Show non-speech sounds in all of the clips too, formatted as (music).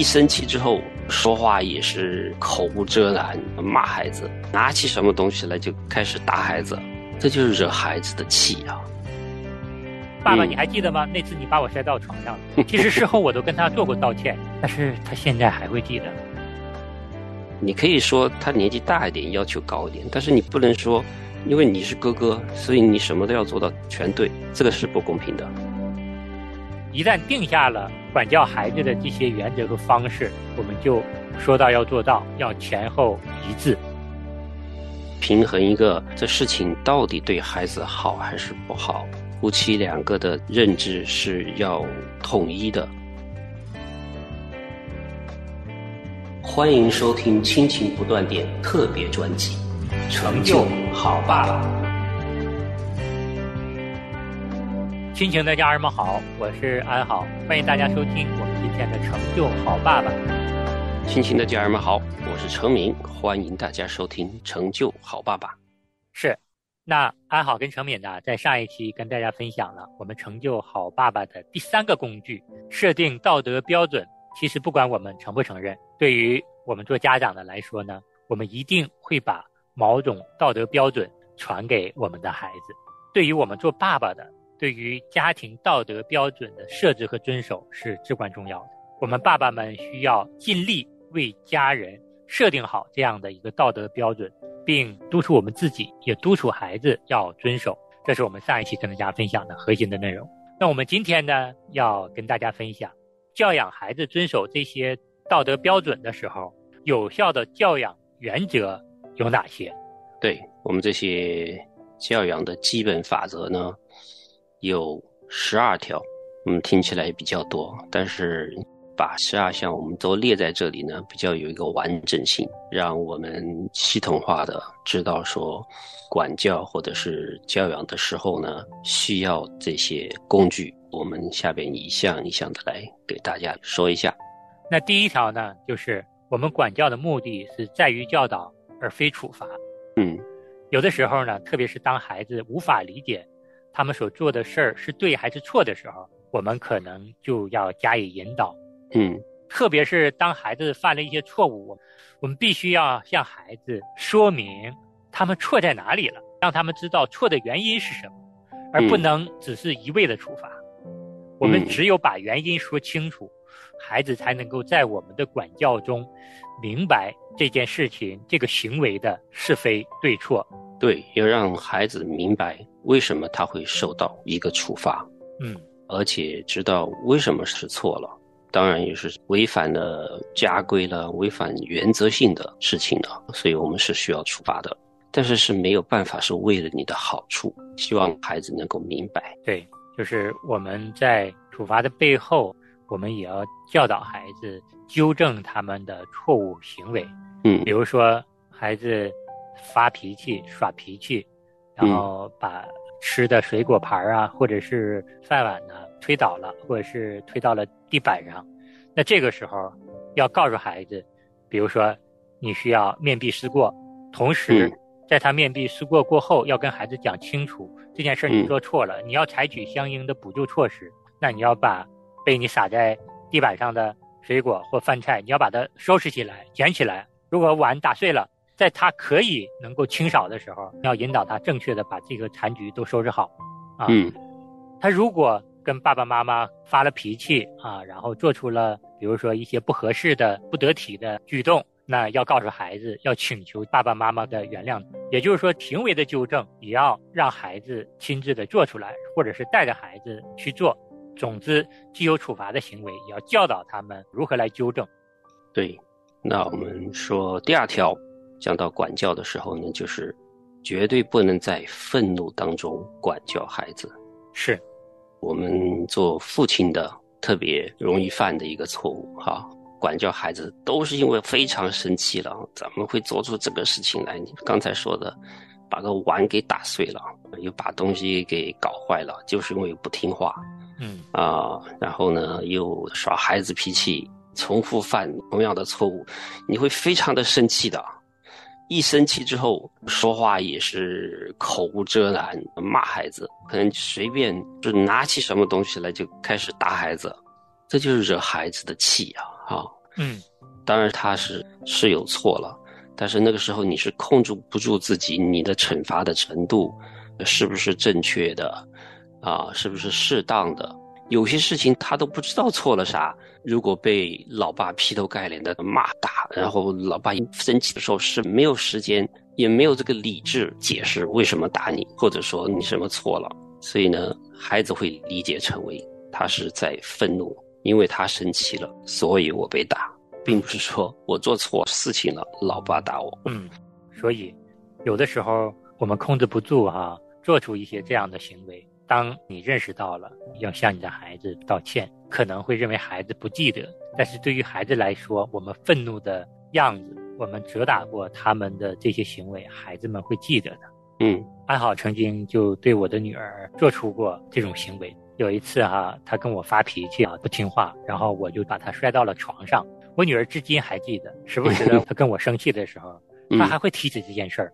一生气之后说话也是口无遮拦，骂孩子，拿起什么东西来就开始打孩子，这就是惹孩子的气啊！爸爸，你还记得吗？那次你把我摔到床上，(laughs) 其实事后我都跟他做过道歉，但是他现在还会记得。你可以说他年纪大一点，要求高一点，但是你不能说，因为你是哥哥，所以你什么都要做到全对，这个是不公平的。一旦定下了管教孩子的这些原则和方式，我们就说到要做到，要前后一致，平衡一个这事情到底对孩子好还是不好，夫妻两个的认知是要统一的。欢迎收听《亲情不断电》特别专辑，成就好爸爸。亲情的家人们好，我是安好，欢迎大家收听我们今天的成就好爸爸。亲情的家人们好，我是程敏，欢迎大家收听成就好爸爸。是，那安好跟程敏呢，在上一期跟大家分享了我们成就好爸爸的第三个工具——设定道德标准。其实不管我们承不承认，对于我们做家长的来说呢，我们一定会把某种道德标准传给我们的孩子。对于我们做爸爸的，对于家庭道德标准的设置和遵守是至关重要的。我们爸爸们需要尽力为家人设定好这样的一个道德标准，并督促我们自己，也督促孩子要遵守。这是我们上一期跟大家分享的核心的内容。那我们今天呢，要跟大家分享，教养孩子遵守这些道德标准的时候，有效的教养原则有哪些？对我们这些教养的基本法则呢？有十二条，嗯，听起来也比较多，但是把十二项我们都列在这里呢，比较有一个完整性，让我们系统化的知道说，管教或者是教养的时候呢，需要这些工具。我们下边一项一项的来给大家说一下。那第一条呢，就是我们管教的目的是在于教导，而非处罚。嗯，有的时候呢，特别是当孩子无法理解。他们所做的事儿是对还是错的时候，我们可能就要加以引导。嗯，特别是当孩子犯了一些错误，我们必须要向孩子说明他们错在哪里了，让他们知道错的原因是什么，而不能只是一味的处罚。我们只有把原因说清楚，孩子才能够在我们的管教中明白这件事情、这个行为的是非对错。对，要让孩子明白为什么他会受到一个处罚，嗯，而且知道为什么是错了，当然也是违反了家规了，违反原则性的事情了，所以我们是需要处罚的，但是是没有办法是为了你的好处，希望孩子能够明白。对，就是我们在处罚的背后，我们也要教导孩子纠正他们的错误行为，嗯，比如说孩子。发脾气、耍脾气，然后把吃的水果盘啊，或者是饭碗呢推倒了，或者是推到了地板上。那这个时候要告诉孩子，比如说你需要面壁思过，同时在他面壁思过过后，要跟孩子讲清楚这件事你做错了，你要采取相应的补救措施。那你要把被你撒在地板上的水果或饭菜，你要把它收拾起来、捡起来。如果碗打碎了。在他可以能够清扫的时候，要引导他正确的把这个残局都收拾好，啊，嗯，他如果跟爸爸妈妈发了脾气啊，然后做出了比如说一些不合适的、不得体的举动，那要告诉孩子，要请求爸爸妈妈的原谅，也就是说，行为的纠正也要让孩子亲自的做出来，或者是带着孩子去做。总之，既有处罚的行为，也要教导他们如何来纠正。对，那我们说第二条。讲到管教的时候呢，就是绝对不能在愤怒当中管教孩子。是，我们做父亲的特别容易犯的一个错误哈。管教孩子都是因为非常生气了，怎么会做出这个事情来？你刚才说的，把个碗给打碎了，又把东西给搞坏了，就是因为不听话。嗯啊，然后呢，又耍孩子脾气，重复犯同样的错误，你会非常的生气的。一生气之后，说话也是口无遮拦，骂孩子，可能随便就拿起什么东西来就开始打孩子，这就是惹孩子的气啊！哈，嗯，当然他是是有错了，但是那个时候你是控制不住自己，你的惩罚的程度是不是正确的，啊，是不是适当的？有些事情他都不知道错了啥。如果被老爸劈头盖脸的骂打，然后老爸生气的时候是没有时间，也没有这个理智解释为什么打你，或者说你什么错了。所以呢，孩子会理解成为他是在愤怒，因为他生气了，所以我被打，并不是说我做错事情了，老爸打我。嗯，所以有的时候我们控制不住哈，做出一些这样的行为。当你认识到了要向你的孩子道歉，可能会认为孩子不记得，但是对于孩子来说，我们愤怒的样子，我们责打过他们的这些行为，孩子们会记得的。嗯，安好曾经就对我的女儿做出过这种行为。有一次哈，她跟我发脾气啊，不听话，然后我就把她摔到了床上。我女儿至今还记得，时不时的 (laughs) 她跟我生气的时候，她还会提起这件事儿。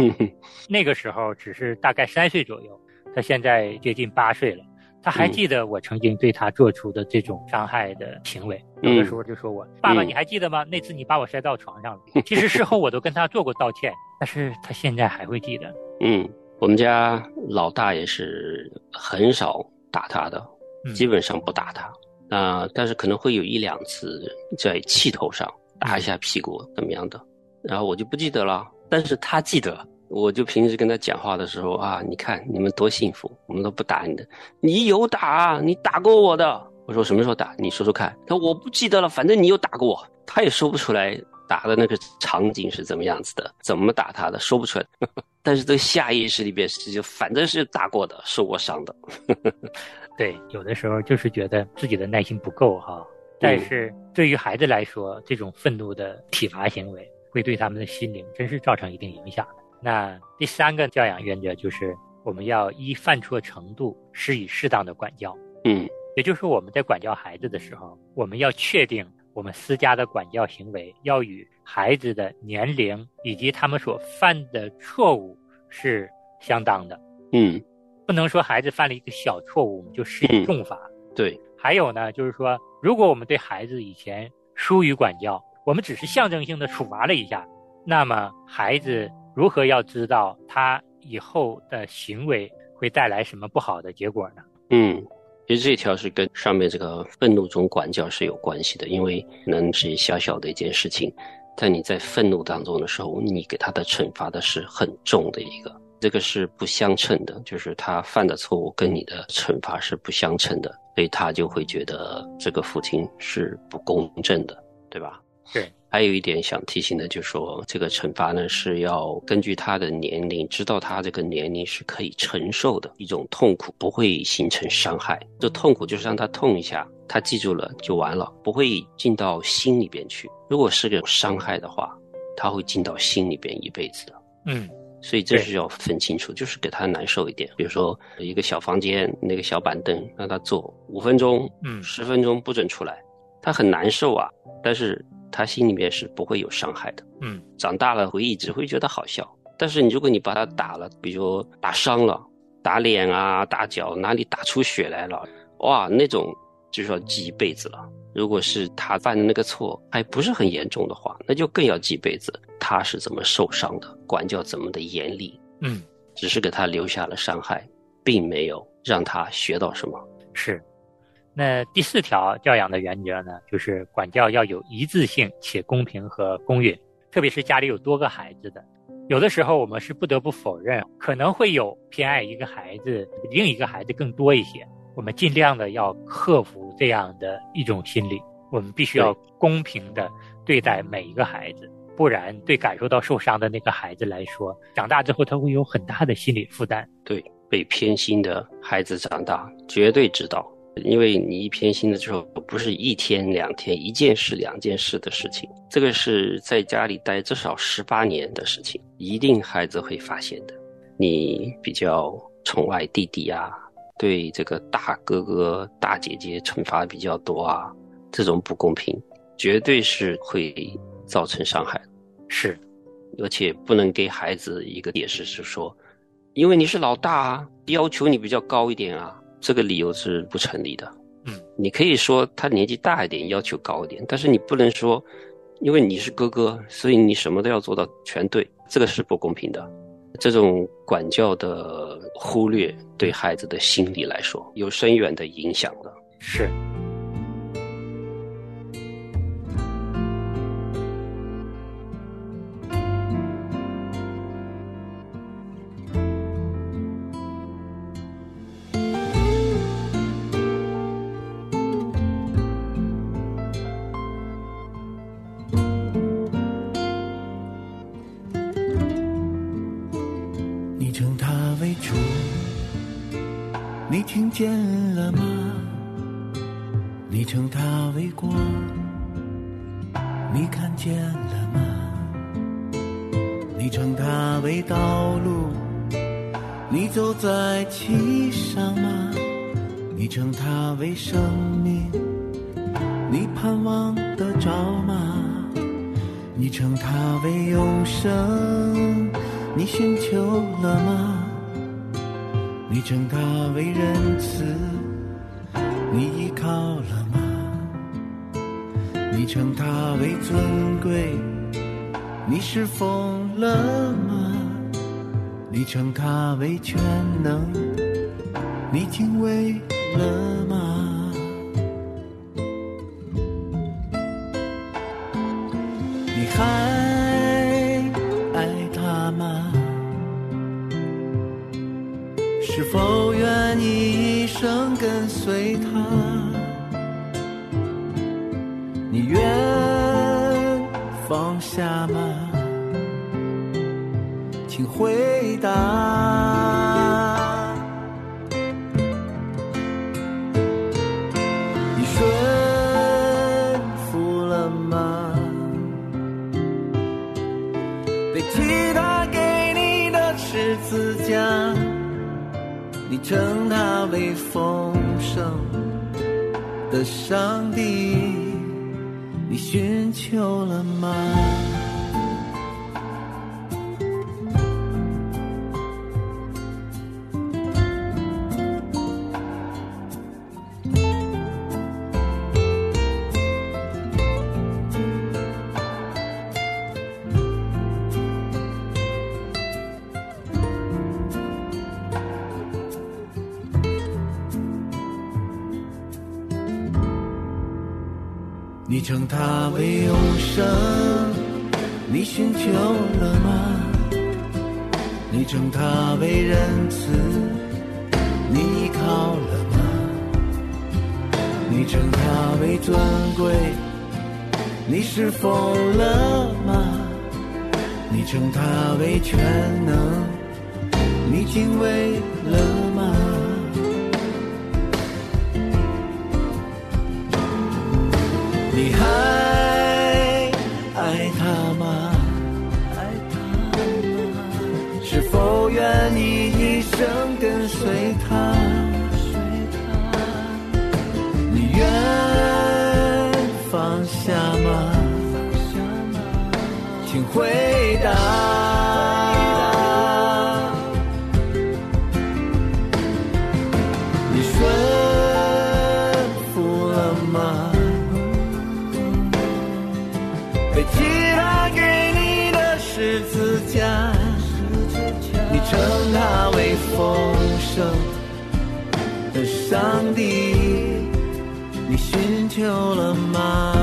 (laughs) 那个时候只是大概三岁左右。他现在接近八岁了，他还记得我曾经对他做出的这种伤害的行为。有的时候就说我爸爸，你还记得吗？那次你把我摔到床上了。其实事后我都跟他做过道歉，但是他现在还会记得。(laughs) 嗯，我们家老大也是很少打他的，基本上不打他。啊，但是可能会有一两次在气头上打一下屁股怎么样的，然后我就不记得了，但是他记得。我就平时跟他讲话的时候啊，你看你们多幸福，我们都不打你的，你有打，你打过我的。我说什么时候打？你说说看。他说我不记得了，反正你有打过我。他也说不出来打的那个场景是怎么样子的，怎么打他的，说不出来。(laughs) 但是这个下意识里边是就反正是打过的，受过伤的。(laughs) 对，有的时候就是觉得自己的耐心不够哈。但是对于孩子来说，这种愤怒的体罚行为会对他们的心灵真是造成一定影响的。那第三个教养原则就是，我们要依犯错程度施以适当的管教。嗯，也就是说，我们在管教孩子的时候，我们要确定我们私家的管教行为要与孩子的年龄以及他们所犯的错误是相当的。嗯，不能说孩子犯了一个小错误，我们就施以重罚。对。还有呢，就是说，如果我们对孩子以前疏于管教，我们只是象征性的处罚了一下，那么孩子。如何要知道他以后的行为会带来什么不好的结果呢？嗯，其实这条是跟上面这个愤怒中管教是有关系的，因为能是小小的一件事情，在你在愤怒当中的时候，你给他的惩罚的是很重的一个，这个是不相称的，就是他犯的错误跟你的惩罚是不相称的，所以他就会觉得这个父亲是不公正的，对吧？对。还有一点想提醒的，就是说这个惩罚呢是要根据他的年龄，知道他这个年龄是可以承受的一种痛苦，不会形成伤害。这痛苦就是让他痛一下，他记住了就完了，不会进到心里边去。如果是个伤害的话，他会进到心里边一辈子的。嗯，所以这是要分清楚，就是给他难受一点。比如说一个小房间，那个小板凳让他坐五分钟，嗯，十分钟不准出来，他很难受啊。但是。他心里面是不会有伤害的，嗯，长大了回忆只会觉得好笑。但是你如果你把他打了，比如打伤了，打脸啊，打脚，哪里打出血来了，哇，那种就是要记一辈子了。如果是他犯的那个错还不是很严重的话，那就更要记一辈子。他是怎么受伤的，管教怎么的严厉，嗯，只是给他留下了伤害，并没有让他学到什么。是。那第四条教养的原则呢，就是管教要有一致性且公平和公允，特别是家里有多个孩子的，有的时候我们是不得不否认，可能会有偏爱一个孩子，另一个孩子更多一些。我们尽量的要克服这样的一种心理，我们必须要公平的对待每一个孩子，不然对感受到受伤的那个孩子来说，长大之后他会有很大的心理负担。对，被偏心的孩子长大绝对知道。因为你一偏心的时候，不是一天两天、一件事两件事的事情，这个是在家里待至少十八年的事情，一定孩子会发现的。你比较宠爱弟弟啊，对这个大哥哥、大姐姐惩罚比较多啊，这种不公平，绝对是会造成伤害。是，而且不能给孩子一个解释，是说，因为你是老大啊，要求你比较高一点啊。这个理由是不成立的，嗯，你可以说他年纪大一点，要求高一点，但是你不能说，因为你是哥哥，所以你什么都要做到全对，这个是不公平的。这种管教的忽略，对孩子的心理来说有深远的影响的。是。在其上吗？你称它为生命，你盼望得着吗？你称它为永生，你寻求了吗？你称他为仁慈，你依靠了吗？你称他为尊贵，你是奉了吗？你称他为全能，你听为了吗？你还爱他吗？是？否愿意一生跟随他？你愿放下吗？请回答。称他为丰盛的上帝，你寻求了吗？你称他为永生，你寻求了吗？你称他为仁慈，你依靠了吗？你称他为尊贵，你是否了吗？你称他为全能，你敬畏了吗？生跟随他？你愿放下吗？请回答。丰盛的上帝，你寻求了吗？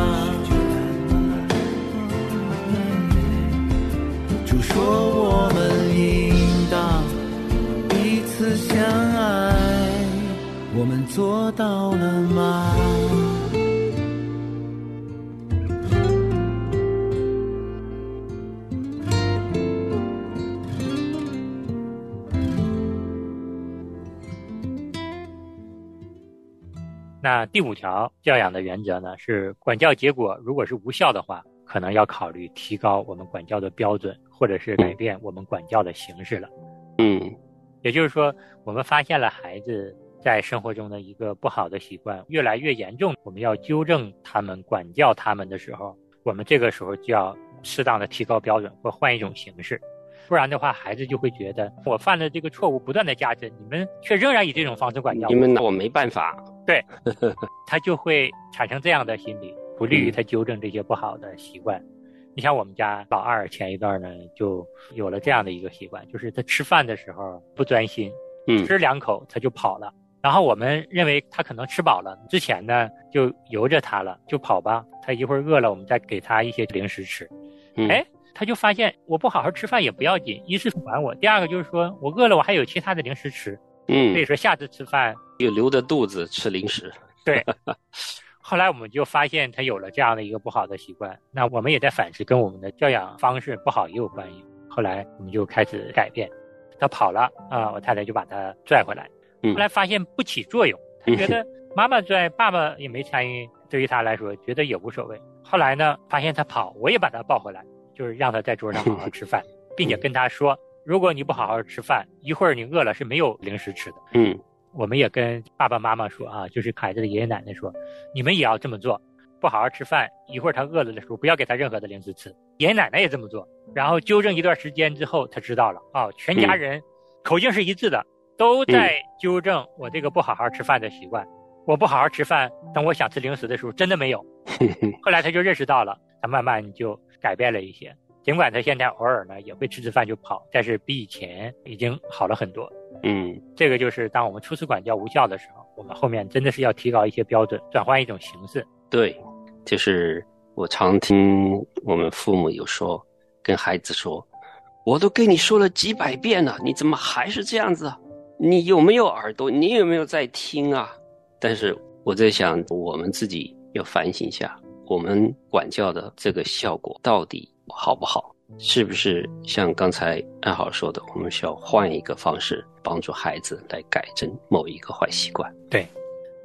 主说我们应当彼此相爱，我们做到了吗？那第五条教养的原则呢？是管教结果如果是无效的话，可能要考虑提高我们管教的标准，或者是改变我们管教的形式了。嗯，也就是说，我们发现了孩子在生活中的一个不好的习惯越来越严重，我们要纠正他们、管教他们的时候，我们这个时候就要适当的提高标准或换一种形式。不然的话，孩子就会觉得我犯了这个错误，不断的加深，你们却仍然以这种方式管教你们拿我没办法。对 (laughs) 他就会产生这样的心理，不利于他纠正这些不好的习惯。你像我们家老二前一段呢，就有了这样的一个习惯，就是他吃饭的时候不专心，嗯吃两口他就跑了。然后我们认为他可能吃饱了，之前呢就由着他了，就跑吧。他一会儿饿了，我们再给他一些零食吃。嗯哎，他就发现我不好好吃饭也不要紧，一是管我，第二个就是说我饿了，我还有其他的零食吃。嗯所以嗯，说下次吃饭又留着肚子吃零食。对，(laughs) 后来我们就发现他有了这样的一个不好的习惯，那我们也在反思，跟我们的教养方式不好也有关系。后来我们就开始改变，他跑了啊，我太太就把他拽回来。嗯后来发现不起作用，他觉得妈妈拽，爸爸也没参与，对于他来说觉得也无所谓。后来呢，发现他跑，我也把他抱回来，就是让他在桌上好好吃饭，(laughs) 并且跟他说，如果你不好好吃饭，一会儿你饿了是没有零食吃的。嗯我们也跟爸爸妈妈说啊，就是孩子的爷爷奶奶说，你们也要这么做，不好好吃饭，一会儿他饿了的时候，不要给他任何的零食吃。爷爷奶奶也这么做，然后纠正一段时间之后，他知道了啊，全家人口径是一致的，都在纠正我这个不好好吃饭的习惯。我不好好吃饭，等我想吃零食的时候，真的没有。(laughs) 后来他就认识到了，他慢慢就改变了一些。尽管他现在偶尔呢也会吃吃饭就跑，但是比以前已经好了很多。嗯这个就是当我们初次管教无效的时候，我们后面真的是要提高一些标准，转换一种形式。对，就是我常听我们父母有说，跟孩子说，我都跟你说了几百遍了，你怎么还是这样子啊？你有没有耳朵？你有没有在听啊？但是我在想，我们自己要反省一下，我们管教的这个效果到底好不好？是不是像刚才安好说的，我们需要换一个方式帮助孩子来改正某一个坏习惯？对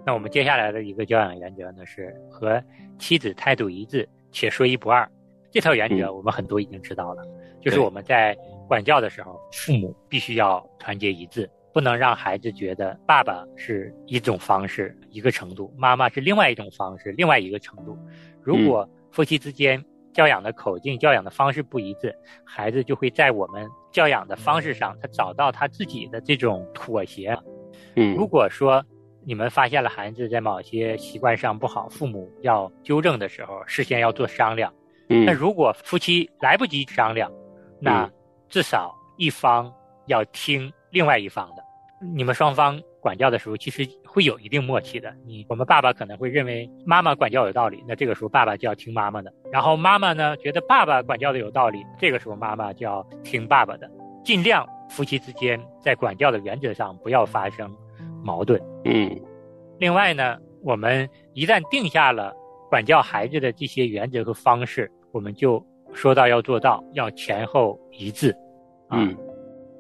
那我们接下来的一个教养原则呢，是和妻子态度一致且说一不二。这套原则嗯我们很多已经知道了，就是我们在管教的时候，父母必须要团结一致，不能让孩子觉得爸爸是一种方式一个程度，妈妈是另外一种方式另外一个程度。如果夫妻之间教养的口径、教养的方式不一致，孩子就会在我们教养的方式上，他找到他自己的这种妥协。嗯如果说你们发现了孩子在某些习惯上不好，父母要纠正的时候，事先要做商量。嗯那如果夫妻来不及商量，那嗯至少一方要听另外一方的。你们双方管教的时候，其实会有一定默契的。你我们爸爸可能会认为妈妈管教有道理，那这个时候爸爸就要听妈妈的。然后妈妈呢觉得爸爸管教的有道理，这个时候妈妈就要听爸爸的。尽量夫妻之间在管教的原则上不要发生矛盾。嗯另外呢，我们一旦定下了管教孩子的这些原则和方式，我们就说到要做到，要前后一致。啊，嗯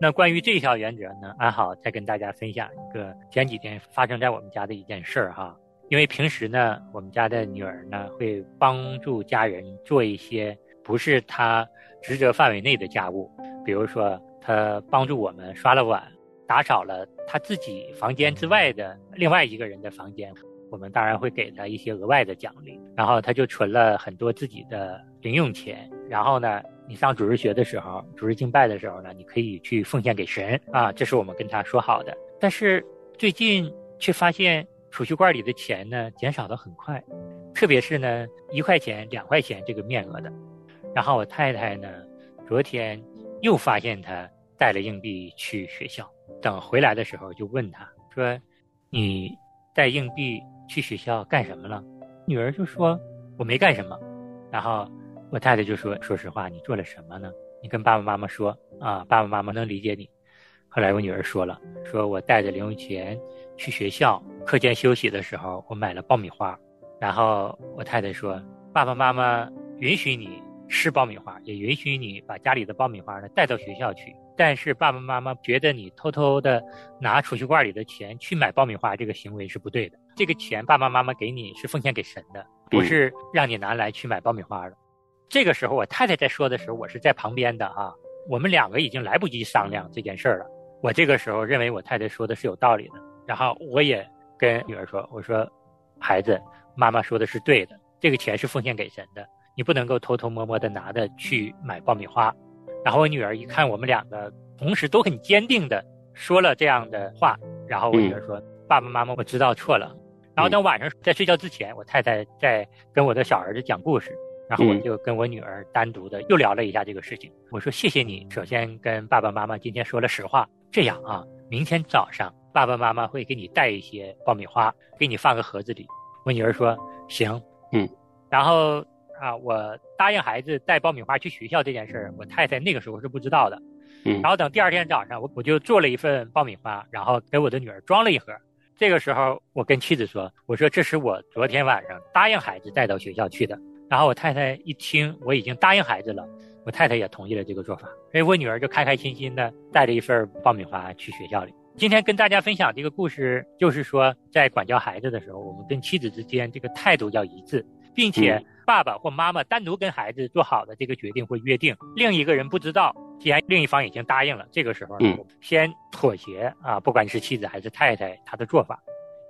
那关于这条原则呢，安好再跟大家分享一个前几天发生在我们家的一件事儿哈。因为平时呢，我们家的女儿呢会帮助家人做一些不是她职责范围内的家务，比如说她帮助我们刷了碗，打扫了她自己房间之外的另外一个人的房间，我们当然会给她一些额外的奖励。然后她就存了很多自己的零用钱，然后呢，你上主日学的时候，主日敬拜的时候呢，你可以去奉献给神啊，这是我们跟她说好的。但是最近却发现储蓄罐里的钱呢减少的很快，特别是呢一块钱、两块钱这个面额的。然后我太太呢，昨天又发现他带了硬币去学校，等回来的时候就问他说：“你带硬币去学校干什么了？”女儿就说：“我没干什么。”然后我太太就说：“说实话，你做了什么呢？你跟爸爸妈妈说啊，爸爸妈妈能理解你。”后来我女儿说了，说我带着零用钱去学校，课间休息的时候我买了爆米花，然后我太太说，爸爸妈妈允许你吃爆米花，也允许你把家里的爆米花呢带到学校去，但是爸爸妈妈觉得你偷偷的拿储蓄罐里的钱去买爆米花这个行为是不对的，这个钱爸爸妈妈给你是奉献给神的，不是让你拿来去买爆米花的。这个时候我太太在说的时候，我是在旁边的啊，我们两个已经来不及商量这件事儿了。我这个时候认为我太太说的是有道理的，然后我也跟女儿说：“我说，孩子，妈妈说的是对的，这个钱是奉献给神的，你不能够偷偷摸摸的拿着去买爆米花。”然后我女儿一看我们两个同时都很坚定的说了这样的话，然后我女儿说：“爸爸妈妈，我知道错了。”然后等晚上在睡觉之前，我太太在跟我的小儿子讲故事，然后我就跟我女儿单独的又聊了一下这个事情。我说：“谢谢你，首先跟爸爸妈妈今天说了实话。这样啊，明天早上爸爸妈妈会给你带一些爆米花，给你放个盒子里。”我女儿说：“行。”嗯，然后啊，我答应孩子带爆米花去学校这件事儿，我太太那个时候是不知道的。嗯，然后等第二天早上，我我就做了一份爆米花，然后给我的女儿装了一盒。这个时候，我跟妻子说：“我说这是我昨天晚上答应孩子带到学校去的。”然后我太太一听我已经答应孩子了，我太太也同意了这个做法，所以我女儿就开开心心的带着一份爆米花去学校里。今天跟大家分享这个故事，就是说在管教孩子的时候，我们跟妻子之间这个态度要一致，并且爸爸或妈妈单独跟孩子做好的这个决定或约定，另一个人不知道。既然另一方已经答应了，这个时候呢，先妥协啊，不管是妻子还是太太，他的做法，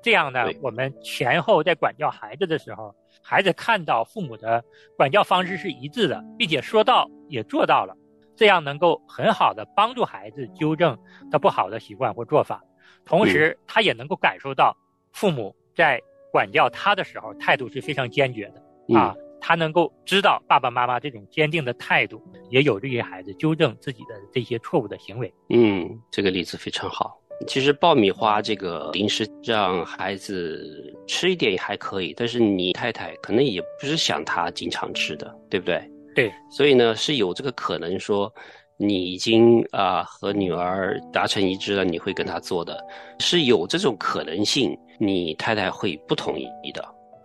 这样呢，我们前后在管教孩子的时候，孩子看到父母的管教方式是一致的，并且说到也做到了，这样能够很好的帮助孩子纠正他不好的习惯或做法，同时他也能够感受到父母在管教他的时候态度是非常坚决的啊。他能够知道爸爸妈妈这种坚定的态度，也有利于孩子纠正自己的这些错误的行为。嗯，这个例子非常好。其实爆米花这个零食让孩子吃一点也还可以，但是你太太可能也不是想他经常吃的，对不对？对。所以呢，是有这个可能说，你已经啊和女儿达成一致了，你会跟她做的，是有这种可能性，你太太会不同意的，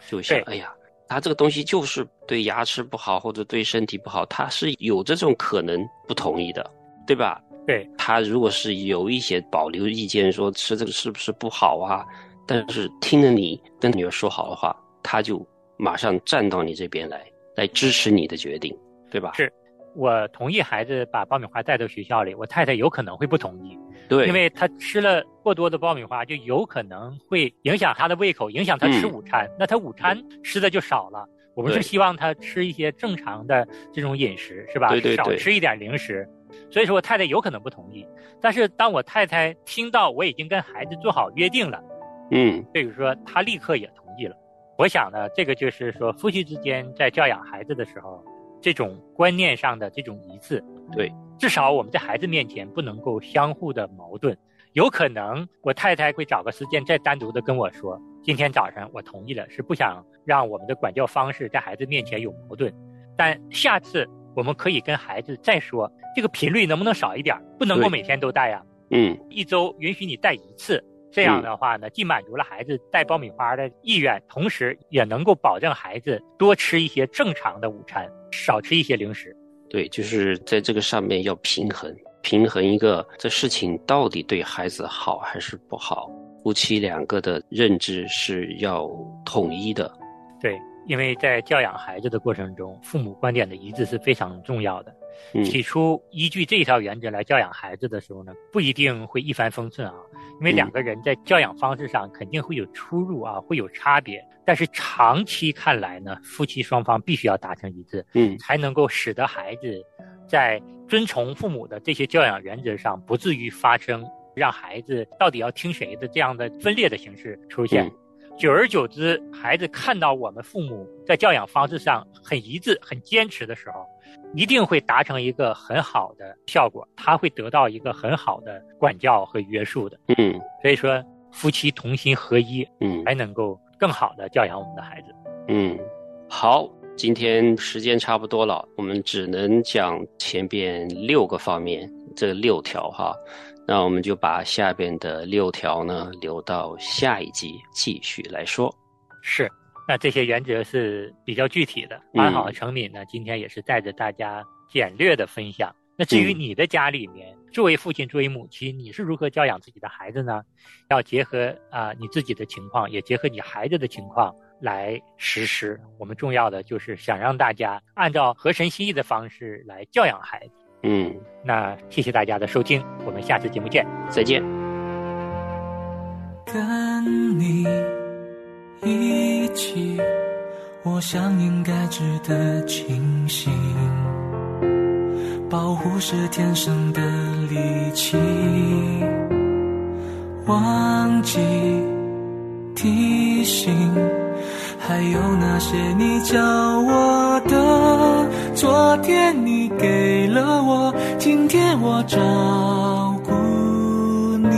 就想哎呀。他这个东西就是对牙齿不好，或者对身体不好，他是有这种可能不同意的，对吧？对他如果是有一些保留意见，说吃这个是不是不好啊？但是听了你跟女儿说好的话，他就马上站到你这边来，来支持你的决定，对吧？是。我同意孩子把爆米花带到学校里，我太太有可能会不同意，对，因为他吃了过多的爆米花，就有可能会影响他的胃口，影响他吃午餐，那他午餐吃的就少了。我们是希望他吃一些正常的这种饮食，是吧？对对对，少吃一点零食。所以说我太太有可能不同意，但是当我太太听到我已经跟孩子做好约定了，嗯，比如说她立刻也同意了。我想呢，这个就是说夫妻之间在教养孩子的时候。这种观念上的这种一致，对，至少我们在孩子面前不能够相互的矛盾。有可能我太太会找个时间再单独的跟我说，今天早上我同意了，是不想让我们的管教方式在孩子面前有矛盾。但下次我们可以跟孩子再说，这个频率能不能少一点？不能够每天都带呀。嗯，一周允许你带一次。这样的话呢，既满足了孩子带爆米花的意愿，同时也能够保证孩子多吃一些正常的午餐，少吃一些零食。对，就是在这个上面要平衡，平衡一个这事情到底对孩子好还是不好，夫妻两个的认知是要统一的。对，因为在教养孩子的过程中，父母观点的一致是非常重要的。起初依据这一条原则来教养孩子的时候呢，不一定会一帆风顺啊。因为两个人在教养方式上肯定会有出入啊，会有差别。但是长期看来呢，夫妻双方必须要达成一致，嗯，才能够使得孩子在遵从父母的这些教养原则上，不至于发生让孩子到底要听谁的这样的分裂的形式出现。久而久之，孩子看到我们父母在教养方式上很一致、很坚持的时候。一定会达成一个很好的效果，他会得到一个很好的管教和约束的。嗯，所以说夫妻同心合一，嗯，才能够更好的教养我们的孩子。嗯，好，今天时间差不多了，我们只能讲前边六个方面，这六条哈，那我们就把下边的六条呢留到下一集继续来说。是。那这些原则是比较具体的。安好和程敏呢，今天也是带着大家简略的分享。那至于你的家里面，作为父亲、作为母亲，你是如何教养自己的孩子呢？要结合啊你自己的情况，也结合你孩子的情况来实施。我们重要的就是想让大家按照合神心意的方式来教养孩子。嗯，那谢谢大家的收听，我们下次节目见，再见。跟你。一起，我想应该值得庆幸。保护是天生的利器，忘记提醒，还有那些你教我的，昨天你给了我，今天我照顾你。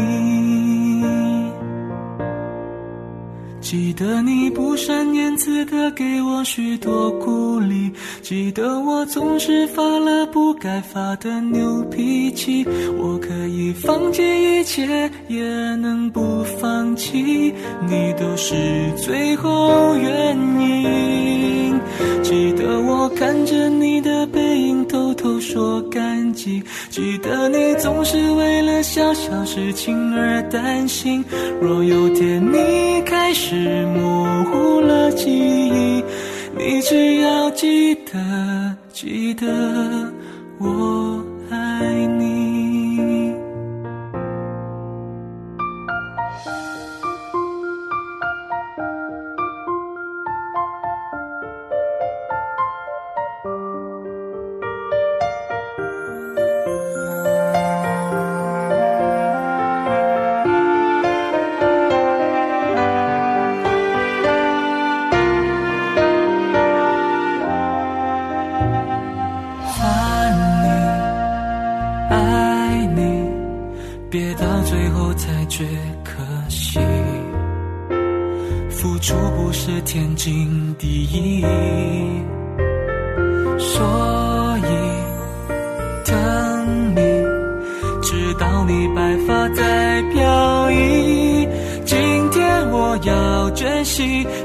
记得你不善言辞的给我许多鼓励，记得我总是发了不该发的牛脾气。我可以放弃一切，也能不放弃，你都是最后原因。记得我看着你的背影，偷偷说感激。记得你总是为了小小事情而担心。若有天你开始模糊了记忆，你只要记得，记得我爱你。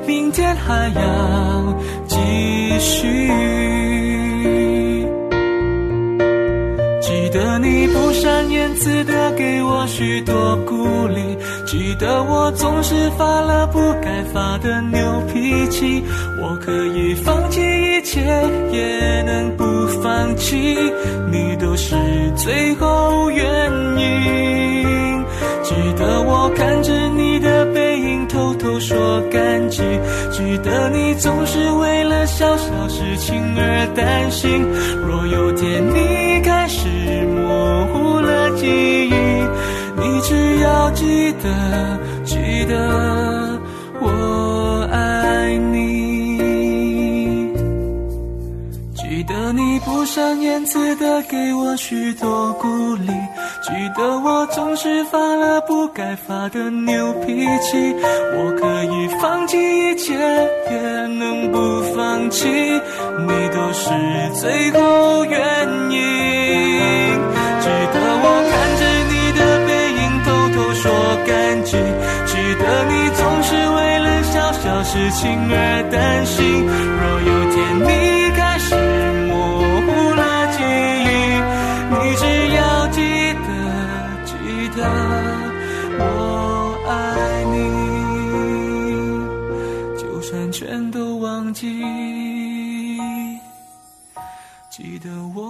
明天还要继续记得你不善言辞的给我许多鼓励记得我总是发了不该发的牛脾气我可以放弃一切也能不放弃你都是最后原因。记得我看着你说感激记得你总是为了小小事情而担心。若有天你开始模糊了记忆你只要记得记得我爱你。记得你不善言辞的给我许多鼓励记得我总是发了不该发的牛脾气，我可以放弃一切，也能不放弃，你都是最后原因。记得我看着你的背影，偷偷说感激。记得你总是为了小小事情而担心。若有天你